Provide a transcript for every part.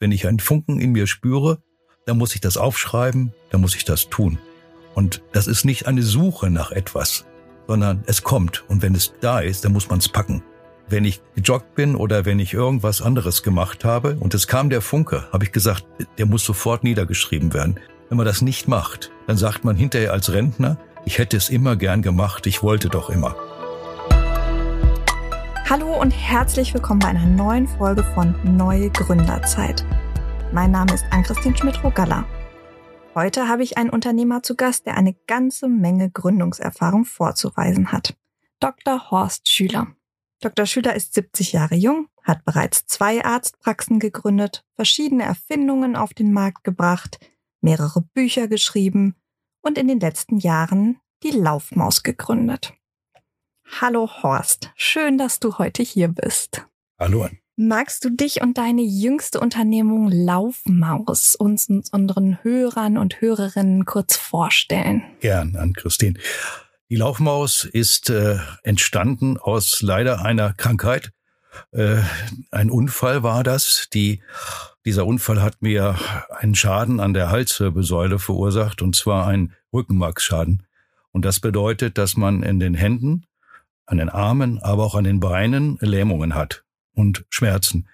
Wenn ich einen Funken in mir spüre, dann muss ich das aufschreiben, dann muss ich das tun. Und das ist nicht eine Suche nach etwas, sondern es kommt. Und wenn es da ist, dann muss man es packen. Wenn ich gejoggt bin oder wenn ich irgendwas anderes gemacht habe und es kam der Funke, habe ich gesagt, der muss sofort niedergeschrieben werden. Wenn man das nicht macht, dann sagt man hinterher als Rentner, ich hätte es immer gern gemacht, ich wollte doch immer. Hallo und herzlich willkommen bei einer neuen Folge von Neue Gründerzeit. Mein Name ist Ann-Christine Schmidt-Rogalla. Heute habe ich einen Unternehmer zu Gast, der eine ganze Menge Gründungserfahrung vorzuweisen hat. Dr. Horst Schüler. Dr. Schüler ist 70 Jahre jung, hat bereits zwei Arztpraxen gegründet, verschiedene Erfindungen auf den Markt gebracht, mehrere Bücher geschrieben und in den letzten Jahren die Laufmaus gegründet. Hallo Horst, schön, dass du heute hier bist. Hallo. Magst du dich und deine jüngste Unternehmung Laufmaus uns unseren Hörern und Hörerinnen kurz vorstellen? Gern, an Christine. Die Laufmaus ist äh, entstanden aus leider einer Krankheit. Äh, ein Unfall war das. Die, dieser Unfall hat mir einen Schaden an der Halswirbelsäule verursacht, und zwar einen Rückenmarksschaden. Und das bedeutet, dass man in den Händen, an den Armen, aber auch an den Beinen Lähmungen hat und Schmerzen.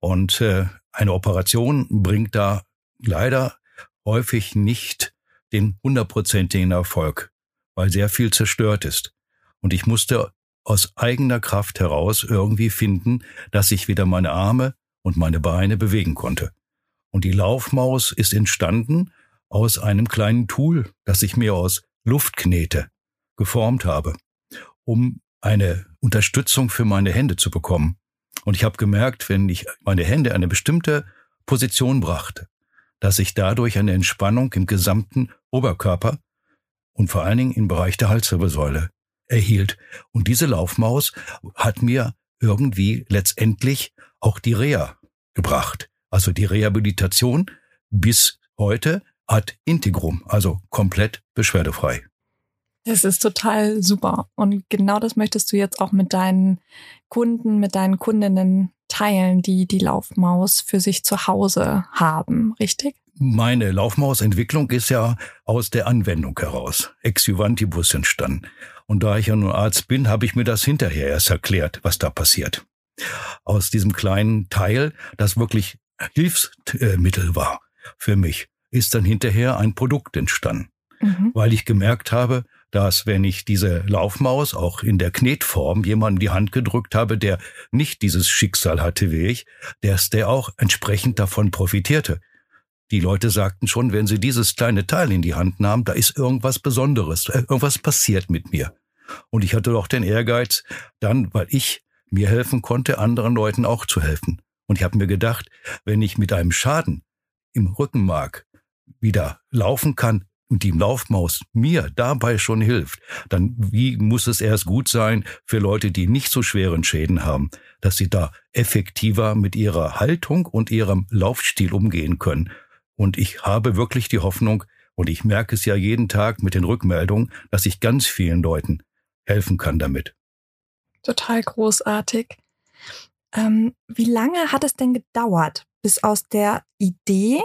Und äh, eine Operation bringt da leider häufig nicht den hundertprozentigen Erfolg weil sehr viel zerstört ist. Und ich musste aus eigener Kraft heraus irgendwie finden, dass ich wieder meine Arme und meine Beine bewegen konnte. Und die Laufmaus ist entstanden aus einem kleinen Tool, das ich mir aus Luftknete geformt habe, um eine Unterstützung für meine Hände zu bekommen. Und ich habe gemerkt, wenn ich meine Hände in eine bestimmte Position brachte, dass ich dadurch eine Entspannung im gesamten Oberkörper und vor allen Dingen im Bereich der Halswirbelsäule erhielt. Und diese Laufmaus hat mir irgendwie letztendlich auch die Reha gebracht. Also die Rehabilitation bis heute hat Integrum, also komplett beschwerdefrei. Das ist total super. Und genau das möchtest du jetzt auch mit deinen Kunden, mit deinen Kundinnen teilen, die die Laufmaus für sich zu Hause haben, richtig? meine Laufmausentwicklung ist ja aus der Anwendung heraus, ex juvantibus entstanden. Und da ich ja nur Arzt bin, habe ich mir das hinterher erst erklärt, was da passiert. Aus diesem kleinen Teil, das wirklich Hilfsmittel war für mich, ist dann hinterher ein Produkt entstanden. Mhm. Weil ich gemerkt habe, dass wenn ich diese Laufmaus auch in der Knetform jemandem die Hand gedrückt habe, der nicht dieses Schicksal hatte wie ich, dass der auch entsprechend davon profitierte. Die Leute sagten schon, wenn sie dieses kleine Teil in die Hand nahmen, da ist irgendwas Besonderes, äh, irgendwas passiert mit mir. Und ich hatte doch den Ehrgeiz, dann, weil ich mir helfen konnte, anderen Leuten auch zu helfen. Und ich habe mir gedacht, wenn ich mit einem Schaden im Rückenmark wieder laufen kann und die Laufmaus mir dabei schon hilft, dann wie muss es erst gut sein für Leute, die nicht so schweren Schäden haben, dass sie da effektiver mit ihrer Haltung und ihrem Laufstil umgehen können und ich habe wirklich die Hoffnung, und ich merke es ja jeden Tag mit den Rückmeldungen, dass ich ganz vielen Leuten helfen kann damit. Total großartig. Ähm, wie lange hat es denn gedauert, bis aus der Idee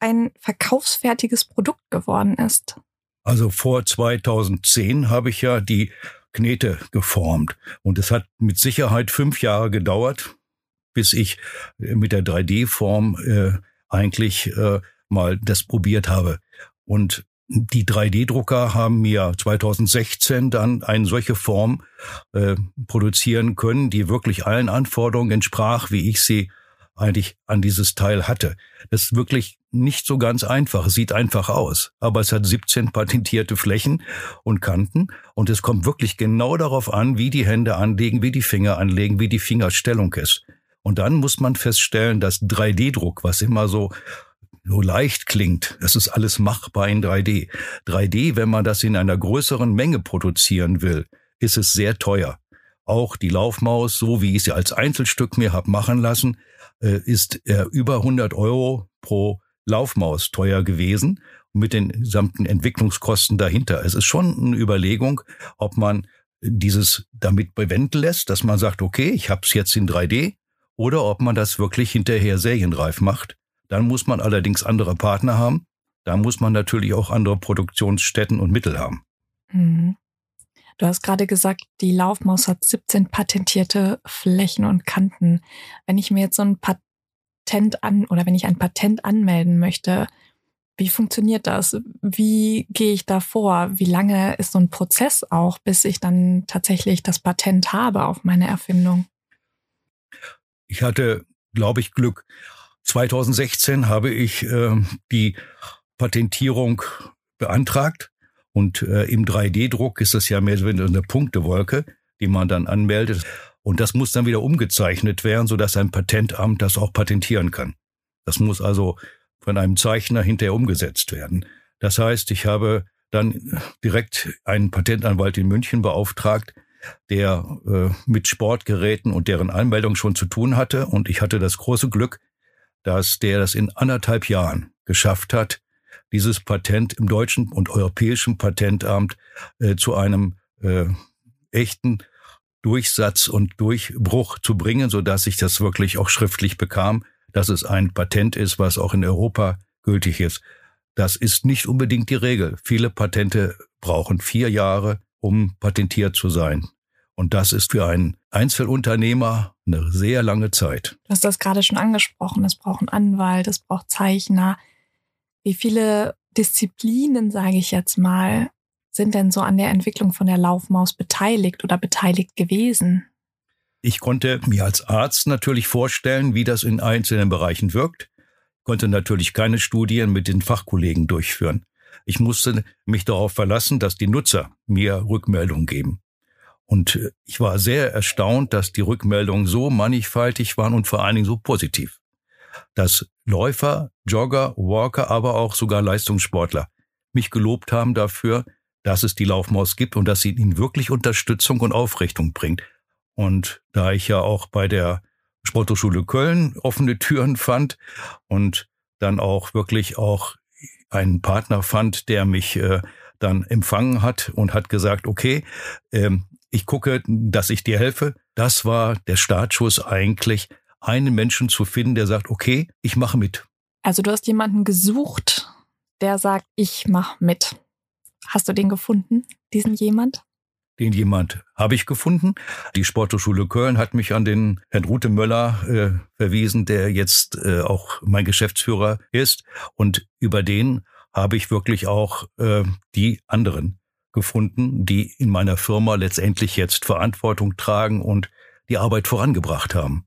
ein verkaufsfertiges Produkt geworden ist? Also vor 2010 habe ich ja die Knete geformt und es hat mit Sicherheit fünf Jahre gedauert, bis ich mit der 3D-Form äh, eigentlich äh, mal das probiert habe. Und die 3D-Drucker haben mir 2016 dann eine solche Form äh, produzieren können, die wirklich allen Anforderungen entsprach, wie ich sie eigentlich an dieses Teil hatte. Das ist wirklich nicht so ganz einfach. Sieht einfach aus, aber es hat 17 patentierte Flächen und Kanten und es kommt wirklich genau darauf an, wie die Hände anlegen, wie die Finger anlegen, wie die Fingerstellung ist. Und dann muss man feststellen, dass 3D-Druck, was immer so so leicht klingt, das ist alles machbar in 3D. 3D, wenn man das in einer größeren Menge produzieren will, ist es sehr teuer. Auch die Laufmaus, so wie ich sie als Einzelstück mir hab machen lassen, äh, ist äh, über 100 Euro pro Laufmaus teuer gewesen mit den gesamten Entwicklungskosten dahinter. Es ist schon eine Überlegung, ob man dieses damit bewenden lässt, dass man sagt, okay, ich habe es jetzt in 3D, oder ob man das wirklich hinterher serienreif macht. Dann muss man allerdings andere Partner haben. Da muss man natürlich auch andere Produktionsstätten und Mittel haben. Mhm. Du hast gerade gesagt, die Laufmaus hat 17 patentierte Flächen und Kanten. Wenn ich mir jetzt so ein Patent an oder wenn ich ein Patent anmelden möchte, wie funktioniert das? Wie gehe ich da vor? Wie lange ist so ein Prozess auch, bis ich dann tatsächlich das Patent habe auf meine Erfindung? Ich hatte, glaube ich, Glück. 2016 habe ich äh, die Patentierung beantragt und äh, im 3D-Druck ist das ja mehr so eine Punktewolke, die man dann anmeldet. Und das muss dann wieder umgezeichnet werden, sodass ein Patentamt das auch patentieren kann. Das muss also von einem Zeichner hinterher umgesetzt werden. Das heißt, ich habe dann direkt einen Patentanwalt in München beauftragt, der äh, mit Sportgeräten und deren Anmeldung schon zu tun hatte. Und ich hatte das große Glück, dass der das in anderthalb Jahren geschafft hat, dieses Patent im deutschen und europäischen Patentamt äh, zu einem äh, echten Durchsatz und Durchbruch zu bringen, so dass ich das wirklich auch schriftlich bekam, dass es ein Patent ist, was auch in Europa gültig ist. Das ist nicht unbedingt die Regel. Viele Patente brauchen vier Jahre, um patentiert zu sein. Und das ist für einen Einzelunternehmer eine sehr lange Zeit. Du hast das gerade schon angesprochen. Es braucht einen Anwalt, es braucht Zeichner. Wie viele Disziplinen, sage ich jetzt mal, sind denn so an der Entwicklung von der Laufmaus beteiligt oder beteiligt gewesen? Ich konnte mir als Arzt natürlich vorstellen, wie das in einzelnen Bereichen wirkt, konnte natürlich keine Studien mit den Fachkollegen durchführen. Ich musste mich darauf verlassen, dass die Nutzer mir Rückmeldungen geben. Und äh, ich war sehr erstaunt, dass die Rückmeldungen so mannigfaltig waren und vor allen Dingen so positiv. Dass Läufer, Jogger, Walker, aber auch sogar Leistungssportler mich gelobt haben dafür, dass es die Laufmaus gibt und dass sie ihnen wirklich Unterstützung und Aufrichtung bringt. Und da ich ja auch bei der Sporthochschule Köln offene Türen fand und dann auch wirklich auch einen Partner fand, der mich äh, dann empfangen hat und hat gesagt, okay, ähm, ich gucke, dass ich dir helfe. Das war der Startschuss eigentlich, einen Menschen zu finden, der sagt, okay, ich mache mit. Also du hast jemanden gesucht, der sagt, ich mache mit. Hast du den gefunden, diesen jemand? Den jemand habe ich gefunden. Die Sporthochschule Köln hat mich an den Herrn Rute Möller äh, verwiesen, der jetzt äh, auch mein Geschäftsführer ist. Und über den habe ich wirklich auch äh, die anderen gefunden, die in meiner Firma letztendlich jetzt Verantwortung tragen und die Arbeit vorangebracht haben.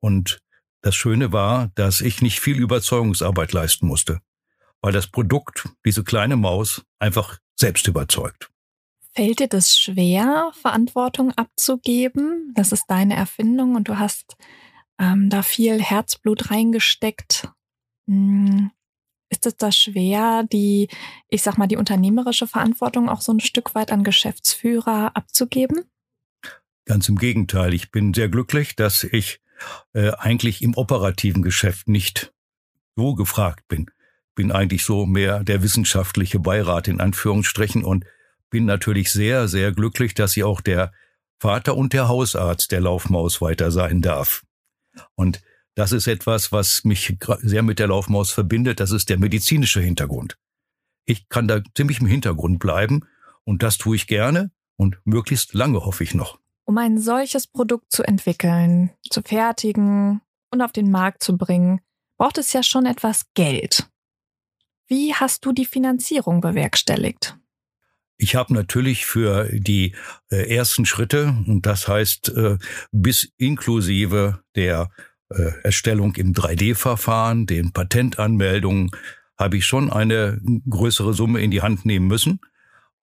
Und das Schöne war, dass ich nicht viel Überzeugungsarbeit leisten musste, weil das Produkt, diese kleine Maus, einfach selbst überzeugt. Fällt dir das schwer, Verantwortung abzugeben? Das ist deine Erfindung und du hast ähm, da viel Herzblut reingesteckt. Hm. Ist es da schwer, die, ich sag mal, die unternehmerische Verantwortung auch so ein Stück weit an Geschäftsführer abzugeben? Ganz im Gegenteil. Ich bin sehr glücklich, dass ich äh, eigentlich im operativen Geschäft nicht so gefragt bin. Bin eigentlich so mehr der wissenschaftliche Beirat in Anführungsstrichen und bin natürlich sehr, sehr glücklich, dass sie auch der Vater und der Hausarzt der Laufmaus weiter sein darf. Und das ist etwas, was mich sehr mit der Laufmaus verbindet. Das ist der medizinische Hintergrund. Ich kann da ziemlich im Hintergrund bleiben und das tue ich gerne und möglichst lange hoffe ich noch. Um ein solches Produkt zu entwickeln, zu fertigen und auf den Markt zu bringen, braucht es ja schon etwas Geld. Wie hast du die Finanzierung bewerkstelligt? Ich habe natürlich für die äh, ersten Schritte, und das heißt äh, bis inklusive der äh, Erstellung im 3D-Verfahren, den Patentanmeldungen, habe ich schon eine größere Summe in die Hand nehmen müssen.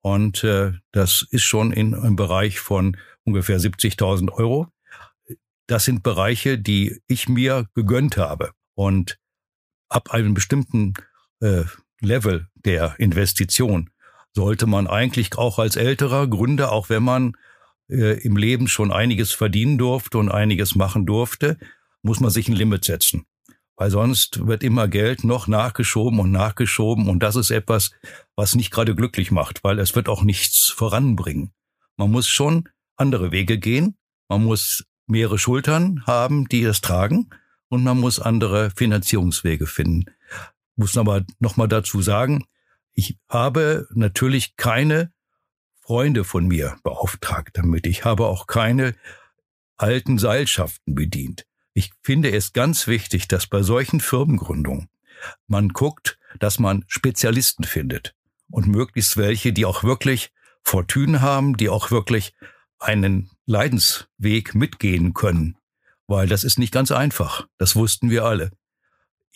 Und äh, das ist schon in einem Bereich von ungefähr 70.000 Euro. Das sind Bereiche, die ich mir gegönnt habe. Und ab einem bestimmten äh, Level der Investition sollte man eigentlich auch als älterer Gründer, auch wenn man äh, im Leben schon einiges verdienen durfte und einiges machen durfte, muss man sich ein Limit setzen. Weil sonst wird immer Geld noch nachgeschoben und nachgeschoben und das ist etwas, was nicht gerade glücklich macht, weil es wird auch nichts voranbringen. Man muss schon andere Wege gehen. Man muss mehrere Schultern haben, die es tragen und man muss andere Finanzierungswege finden. Muss aber nochmal dazu sagen, ich habe natürlich keine Freunde von mir beauftragt damit. Ich habe auch keine alten Seilschaften bedient. Ich finde es ganz wichtig, dass bei solchen Firmengründungen man guckt, dass man Spezialisten findet und möglichst welche, die auch wirklich Fortune haben, die auch wirklich einen Leidensweg mitgehen können, weil das ist nicht ganz einfach. Das wussten wir alle.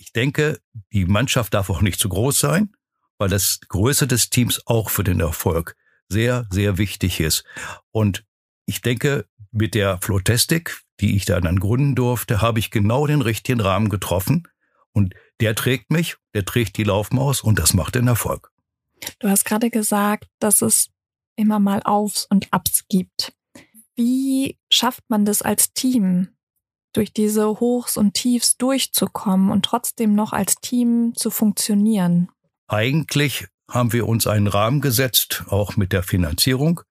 Ich denke, die Mannschaft darf auch nicht zu groß sein, weil das Größe des Teams auch für den Erfolg sehr, sehr wichtig ist. Und ich denke, mit der Flotestik, die ich da dann gründen durfte, habe ich genau den richtigen Rahmen getroffen. Und der trägt mich, der trägt die Laufmaus und das macht den Erfolg. Du hast gerade gesagt, dass es immer mal Aufs und Abs gibt. Wie schafft man das als Team, durch diese Hochs und Tiefs durchzukommen und trotzdem noch als Team zu funktionieren? Eigentlich haben wir uns einen Rahmen gesetzt, auch mit der Finanzierung.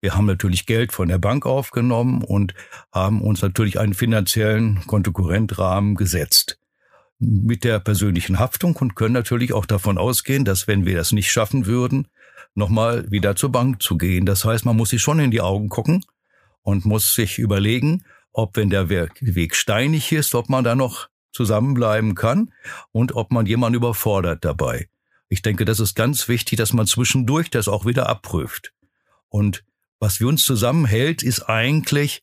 Wir haben natürlich Geld von der Bank aufgenommen und haben uns natürlich einen finanziellen Kontokorrentrahmen gesetzt mit der persönlichen Haftung und können natürlich auch davon ausgehen, dass wenn wir das nicht schaffen würden, nochmal wieder zur Bank zu gehen. Das heißt, man muss sich schon in die Augen gucken und muss sich überlegen, ob wenn der Weg steinig ist, ob man da noch zusammenbleiben kann und ob man jemanden überfordert dabei. Ich denke, das ist ganz wichtig, dass man zwischendurch das auch wieder abprüft. Und was wir uns zusammenhält, ist eigentlich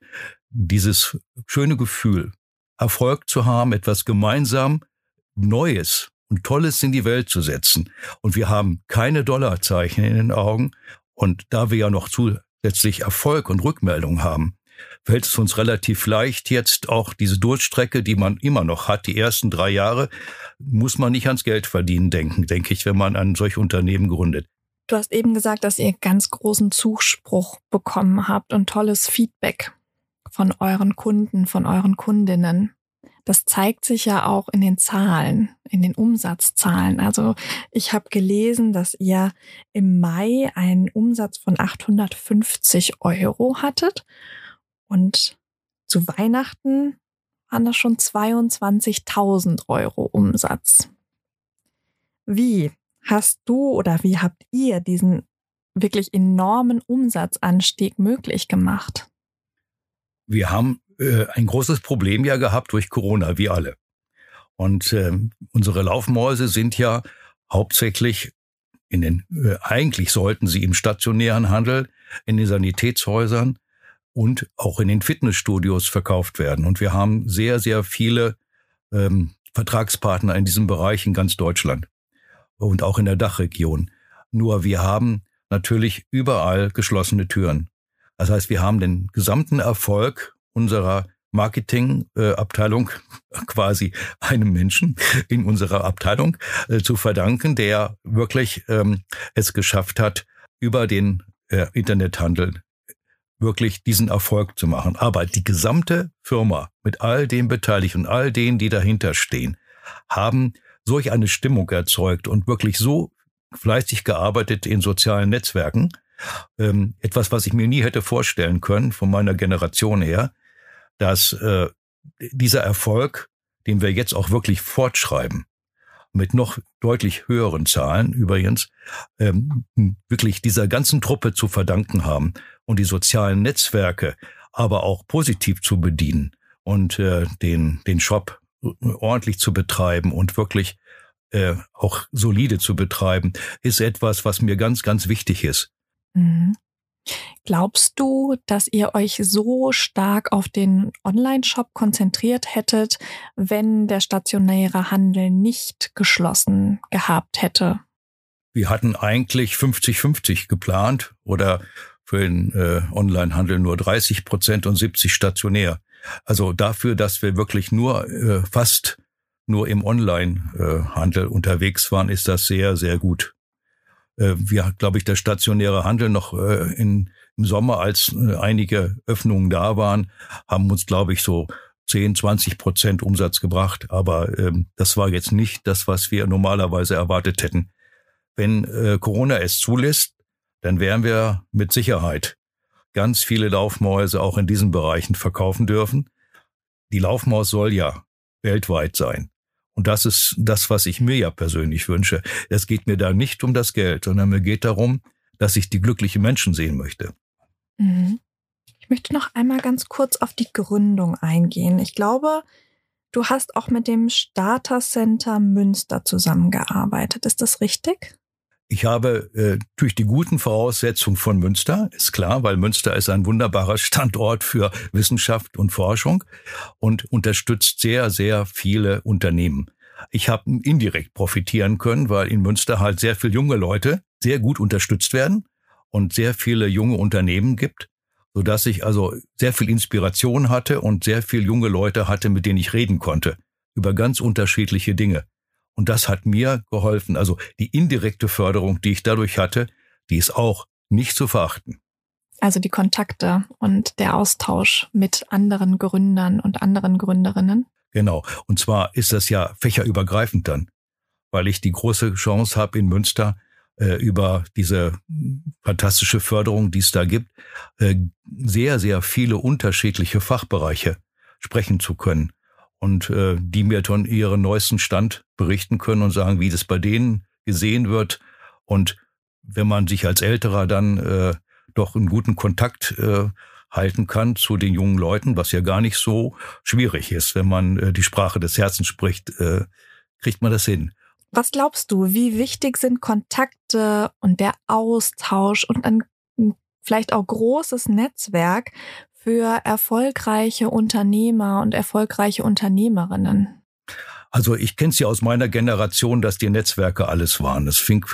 dieses schöne Gefühl, Erfolg zu haben, etwas gemeinsam Neues und Tolles in die Welt zu setzen. Und wir haben keine Dollarzeichen in den Augen. Und da wir ja noch zusätzlich Erfolg und Rückmeldung haben, fällt es uns relativ leicht, jetzt auch diese Durchstrecke, die man immer noch hat, die ersten drei Jahre, muss man nicht ans Geld verdienen denken, denke ich, wenn man ein solch Unternehmen gründet. Du hast eben gesagt, dass ihr ganz großen Zuspruch bekommen habt und tolles Feedback von euren Kunden, von euren Kundinnen. Das zeigt sich ja auch in den Zahlen, in den Umsatzzahlen. Also ich habe gelesen, dass ihr im Mai einen Umsatz von 850 Euro hattet und zu Weihnachten waren das schon 22.000 Euro Umsatz. Wie hast du oder wie habt ihr diesen wirklich enormen Umsatzanstieg möglich gemacht? Wir haben äh, ein großes Problem ja gehabt durch Corona, wie alle. Und äh, unsere Laufmäuse sind ja hauptsächlich in den, äh, eigentlich sollten sie im stationären Handel, in den Sanitätshäusern und auch in den Fitnessstudios verkauft werden. Und wir haben sehr, sehr viele ähm, Vertragspartner in diesem Bereich in ganz Deutschland und auch in der Dachregion. Nur wir haben natürlich überall geschlossene Türen. Das heißt, wir haben den gesamten Erfolg unserer Marketingabteilung äh, quasi einem Menschen in unserer Abteilung äh, zu verdanken, der wirklich ähm, es geschafft hat, über den äh, Internethandel wirklich diesen Erfolg zu machen. Aber die gesamte Firma mit all den Beteiligten all denen, die dahinter stehen, haben solch eine Stimmung erzeugt und wirklich so fleißig gearbeitet in sozialen Netzwerken. Ähm, etwas, was ich mir nie hätte vorstellen können von meiner Generation her, dass äh, dieser Erfolg, den wir jetzt auch wirklich fortschreiben, mit noch deutlich höheren Zahlen übrigens, ähm, wirklich dieser ganzen Truppe zu verdanken haben und die sozialen Netzwerke aber auch positiv zu bedienen und äh, den, den Shop ordentlich zu betreiben und wirklich äh, auch solide zu betreiben, ist etwas, was mir ganz, ganz wichtig ist. Mhm. Glaubst du, dass ihr euch so stark auf den Online-Shop konzentriert hättet, wenn der stationäre Handel nicht geschlossen gehabt hätte? Wir hatten eigentlich 50-50 geplant oder für den äh, Online-Handel nur 30 Prozent und 70 stationär. Also dafür, dass wir wirklich nur äh, fast nur im Online-Handel unterwegs waren, ist das sehr, sehr gut. Äh, wir, glaube ich, der stationäre Handel noch äh, in, im Sommer, als äh, einige Öffnungen da waren, haben uns, glaube ich, so 10, 20 Prozent Umsatz gebracht. Aber ähm, das war jetzt nicht das, was wir normalerweise erwartet hätten. Wenn äh, Corona es zulässt, dann wären wir mit Sicherheit ganz viele Laufmäuse auch in diesen Bereichen verkaufen dürfen. Die Laufmaus soll ja weltweit sein. Und das ist das, was ich mir ja persönlich wünsche. Es geht mir da nicht um das Geld, sondern mir geht darum, dass ich die glücklichen Menschen sehen möchte. Mhm. Ich möchte noch einmal ganz kurz auf die Gründung eingehen. Ich glaube, du hast auch mit dem Starter Center Münster zusammengearbeitet. Ist das richtig? Ich habe äh, durch die guten Voraussetzungen von Münster, ist klar, weil Münster ist ein wunderbarer Standort für Wissenschaft und Forschung und unterstützt sehr, sehr viele Unternehmen. Ich habe indirekt profitieren können, weil in Münster halt sehr viele junge Leute sehr gut unterstützt werden und sehr viele junge Unternehmen gibt, so dass ich also sehr viel Inspiration hatte und sehr viele junge Leute hatte, mit denen ich reden konnte über ganz unterschiedliche Dinge. Und das hat mir geholfen. Also die indirekte Förderung, die ich dadurch hatte, die ist auch nicht zu verachten. Also die Kontakte und der Austausch mit anderen Gründern und anderen Gründerinnen. Genau. Und zwar ist das ja fächerübergreifend dann, weil ich die große Chance habe in Münster äh, über diese fantastische Förderung, die es da gibt, äh, sehr, sehr viele unterschiedliche Fachbereiche sprechen zu können und äh, die mir von ihren neuesten Stand berichten können und sagen, wie das bei denen gesehen wird. Und wenn man sich als Älterer dann äh, doch einen guten Kontakt äh, halten kann zu den jungen Leuten, was ja gar nicht so schwierig ist, wenn man äh, die Sprache des Herzens spricht, äh, kriegt man das hin. Was glaubst du, wie wichtig sind Kontakte und der Austausch und ein vielleicht auch großes Netzwerk für erfolgreiche Unternehmer und erfolgreiche Unternehmerinnen? Also ich kenne es ja aus meiner Generation, dass die Netzwerke alles waren. Es fing,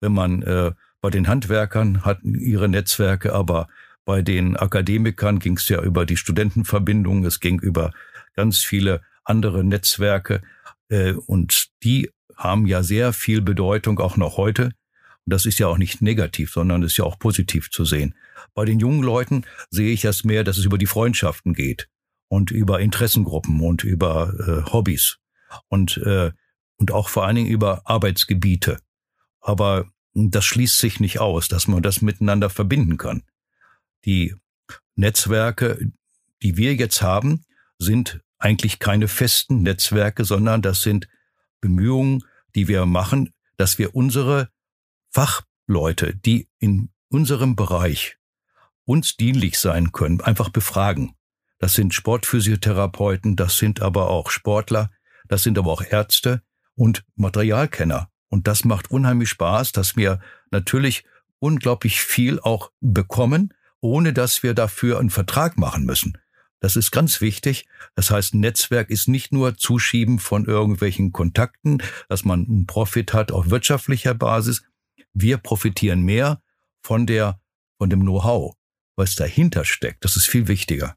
wenn man äh, bei den Handwerkern hatten ihre Netzwerke, aber bei den Akademikern ging es ja über die Studentenverbindung, es ging über ganz viele andere Netzwerke äh, und die haben ja sehr viel Bedeutung auch noch heute. Und das ist ja auch nicht negativ, sondern ist ja auch positiv zu sehen. Bei den jungen Leuten sehe ich das mehr, dass es über die Freundschaften geht und über Interessengruppen und über äh, Hobbys und, äh, und auch vor allen Dingen über Arbeitsgebiete. Aber das schließt sich nicht aus, dass man das miteinander verbinden kann. Die Netzwerke, die wir jetzt haben, sind eigentlich keine festen Netzwerke, sondern das sind Bemühungen, die wir machen, dass wir unsere Fachleute, die in unserem Bereich uns dienlich sein können, einfach befragen. Das sind Sportphysiotherapeuten, das sind aber auch Sportler, das sind aber auch Ärzte und Materialkenner. Und das macht unheimlich Spaß, dass wir natürlich unglaublich viel auch bekommen, ohne dass wir dafür einen Vertrag machen müssen. Das ist ganz wichtig. Das heißt, Netzwerk ist nicht nur Zuschieben von irgendwelchen Kontakten, dass man einen Profit hat auf wirtschaftlicher Basis. Wir profitieren mehr von der, von dem Know-how, was dahinter steckt. Das ist viel wichtiger.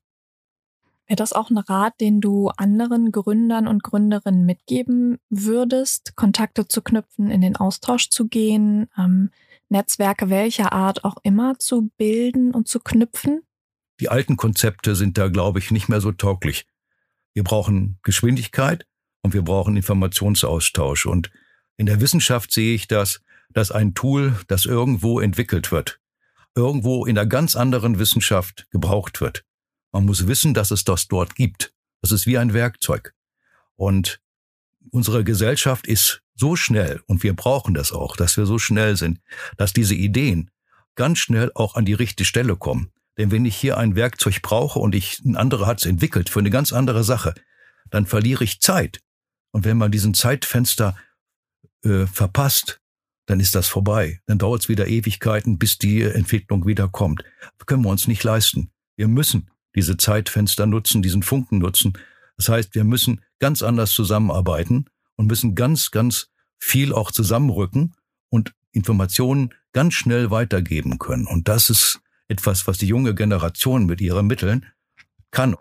Wäre das auch ein Rat, den du anderen Gründern und Gründerinnen mitgeben würdest, Kontakte zu knüpfen, in den Austausch zu gehen, ähm, Netzwerke welcher Art auch immer zu bilden und zu knüpfen? Die alten Konzepte sind da, glaube ich, nicht mehr so tauglich. Wir brauchen Geschwindigkeit und wir brauchen Informationsaustausch. Und in der Wissenschaft sehe ich das, dass ein Tool, das irgendwo entwickelt wird, irgendwo in einer ganz anderen Wissenschaft gebraucht wird. Man muss wissen, dass es das dort gibt. Das ist wie ein Werkzeug. Und unsere Gesellschaft ist so schnell, und wir brauchen das auch, dass wir so schnell sind, dass diese Ideen ganz schnell auch an die richtige Stelle kommen. Denn wenn ich hier ein Werkzeug brauche und ich, ein anderer hat es entwickelt für eine ganz andere Sache, dann verliere ich Zeit. Und wenn man diesen Zeitfenster äh, verpasst, dann ist das vorbei. Dann dauert es wieder Ewigkeiten, bis die Entwicklung wieder kommt. Das können wir uns nicht leisten. Wir müssen diese Zeitfenster nutzen, diesen Funken nutzen. Das heißt, wir müssen ganz anders zusammenarbeiten und müssen ganz, ganz viel auch zusammenrücken und Informationen ganz schnell weitergeben können. Und das ist etwas, was die junge Generation mit ihren Mitteln kann.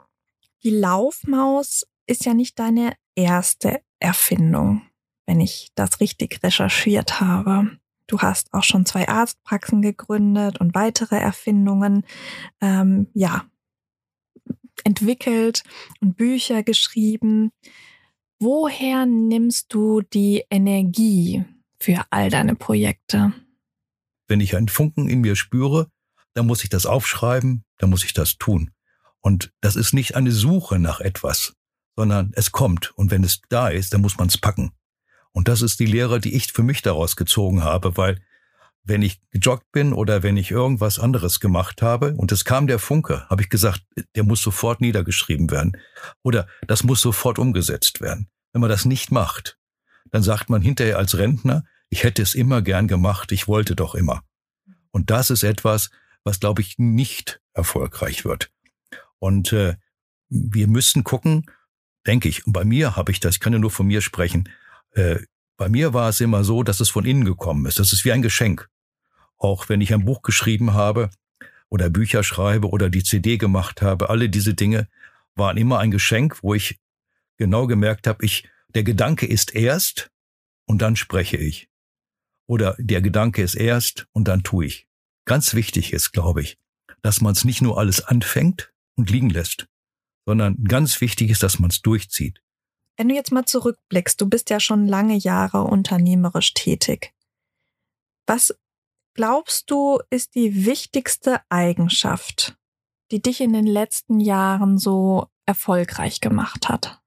Die Laufmaus ist ja nicht deine erste Erfindung, wenn ich das richtig recherchiert habe. Du hast auch schon zwei Arztpraxen gegründet und weitere Erfindungen, ähm, ja, entwickelt und Bücher geschrieben. Woher nimmst du die Energie für all deine Projekte? Wenn ich einen Funken in mir spüre, dann muss ich das aufschreiben, dann muss ich das tun. Und das ist nicht eine Suche nach etwas, sondern es kommt. Und wenn es da ist, dann muss man es packen. Und das ist die Lehre, die ich für mich daraus gezogen habe, weil wenn ich gejoggt bin oder wenn ich irgendwas anderes gemacht habe und es kam der Funke, habe ich gesagt, der muss sofort niedergeschrieben werden oder das muss sofort umgesetzt werden. Wenn man das nicht macht, dann sagt man hinterher als Rentner, ich hätte es immer gern gemacht, ich wollte doch immer. Und das ist etwas, was, glaube ich, nicht erfolgreich wird. Und äh, wir müssen gucken, denke ich, und bei mir habe ich das, ich kann ja nur von mir sprechen, äh, bei mir war es immer so, dass es von innen gekommen ist. Das ist wie ein Geschenk. Auch wenn ich ein Buch geschrieben habe oder Bücher schreibe oder die CD gemacht habe, alle diese Dinge waren immer ein Geschenk, wo ich genau gemerkt habe, ich, der Gedanke ist erst und dann spreche ich. Oder der Gedanke ist erst und dann tue ich. Ganz wichtig ist, glaube ich, dass man es nicht nur alles anfängt und liegen lässt, sondern ganz wichtig ist, dass man es durchzieht. Wenn du jetzt mal zurückblickst, du bist ja schon lange Jahre unternehmerisch tätig. Was glaubst du, ist die wichtigste Eigenschaft, die dich in den letzten Jahren so erfolgreich gemacht hat?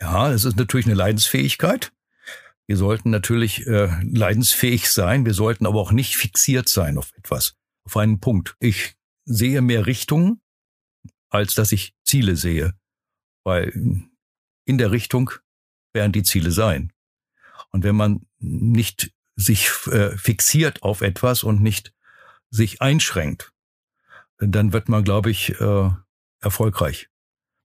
Ja, es ist natürlich eine Leidensfähigkeit. Wir sollten natürlich äh, leidensfähig sein, wir sollten aber auch nicht fixiert sein auf etwas, auf einen Punkt. Ich sehe mehr Richtungen, als dass ich Ziele sehe, weil in der Richtung werden die Ziele sein. Und wenn man nicht sich äh, fixiert auf etwas und nicht sich einschränkt, dann wird man, glaube ich, äh, erfolgreich.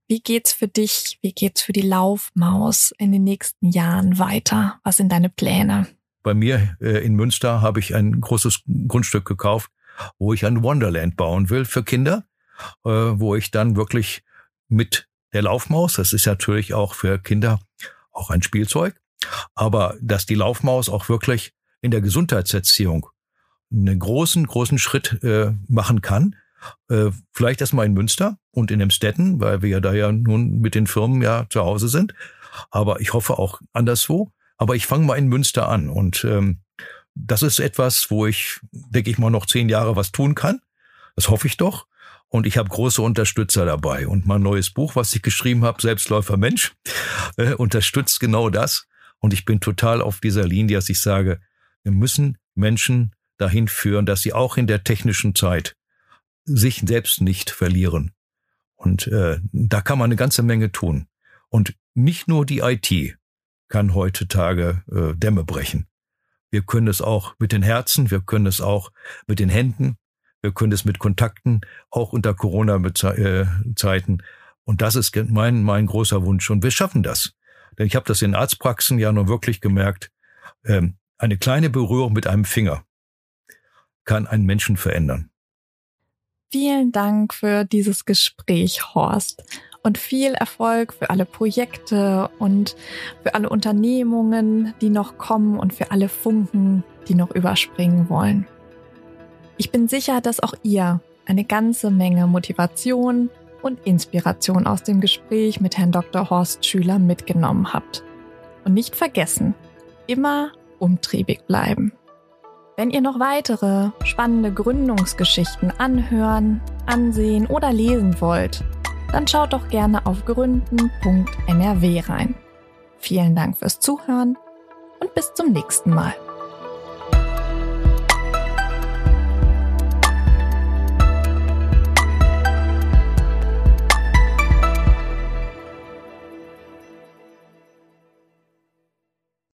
Wie geht's für dich, wie geht's für die Laufmaus in den nächsten Jahren weiter? Was sind deine Pläne? Bei mir äh, in Münster habe ich ein großes Grundstück gekauft, wo ich ein Wonderland bauen will für Kinder, äh, wo ich dann wirklich mit der Laufmaus, das ist natürlich auch für Kinder auch ein Spielzeug, aber dass die Laufmaus auch wirklich in der Gesundheitserziehung einen großen, großen Schritt äh, machen kann, äh, vielleicht erstmal in Münster und in Emstetten, weil wir ja da ja nun mit den Firmen ja zu Hause sind. Aber ich hoffe auch anderswo. Aber ich fange mal in Münster an. Und ähm, das ist etwas, wo ich, denke ich mal, noch zehn Jahre was tun kann. Das hoffe ich doch. Und ich habe große Unterstützer dabei. Und mein neues Buch, was ich geschrieben habe, Selbstläufer Mensch, äh, unterstützt genau das. Und ich bin total auf dieser Linie, dass ich sage, wir müssen Menschen dahin führen, dass sie auch in der technischen Zeit sich selbst nicht verlieren. Und äh, da kann man eine ganze Menge tun. Und nicht nur die IT kann heutzutage äh, Dämme brechen. Wir können es auch mit den Herzen, wir können es auch mit den Händen, wir können es mit Kontakten, auch unter Corona-Zeiten. Und das ist mein, mein großer Wunsch. Und wir schaffen das. Denn ich habe das in Arztpraxen ja nun wirklich gemerkt. Ähm, eine kleine Berührung mit einem Finger kann einen Menschen verändern. Vielen Dank für dieses Gespräch, Horst. Und viel Erfolg für alle Projekte und für alle Unternehmungen, die noch kommen und für alle Funken, die noch überspringen wollen. Ich bin sicher, dass auch ihr eine ganze Menge Motivation und Inspiration aus dem Gespräch mit Herrn Dr. Horst Schüler mitgenommen habt. Und nicht vergessen, immer umtriebig bleiben. Wenn ihr noch weitere spannende Gründungsgeschichten anhören, ansehen oder lesen wollt, dann schaut doch gerne auf gründen.nrw rein. Vielen Dank fürs Zuhören und bis zum nächsten Mal.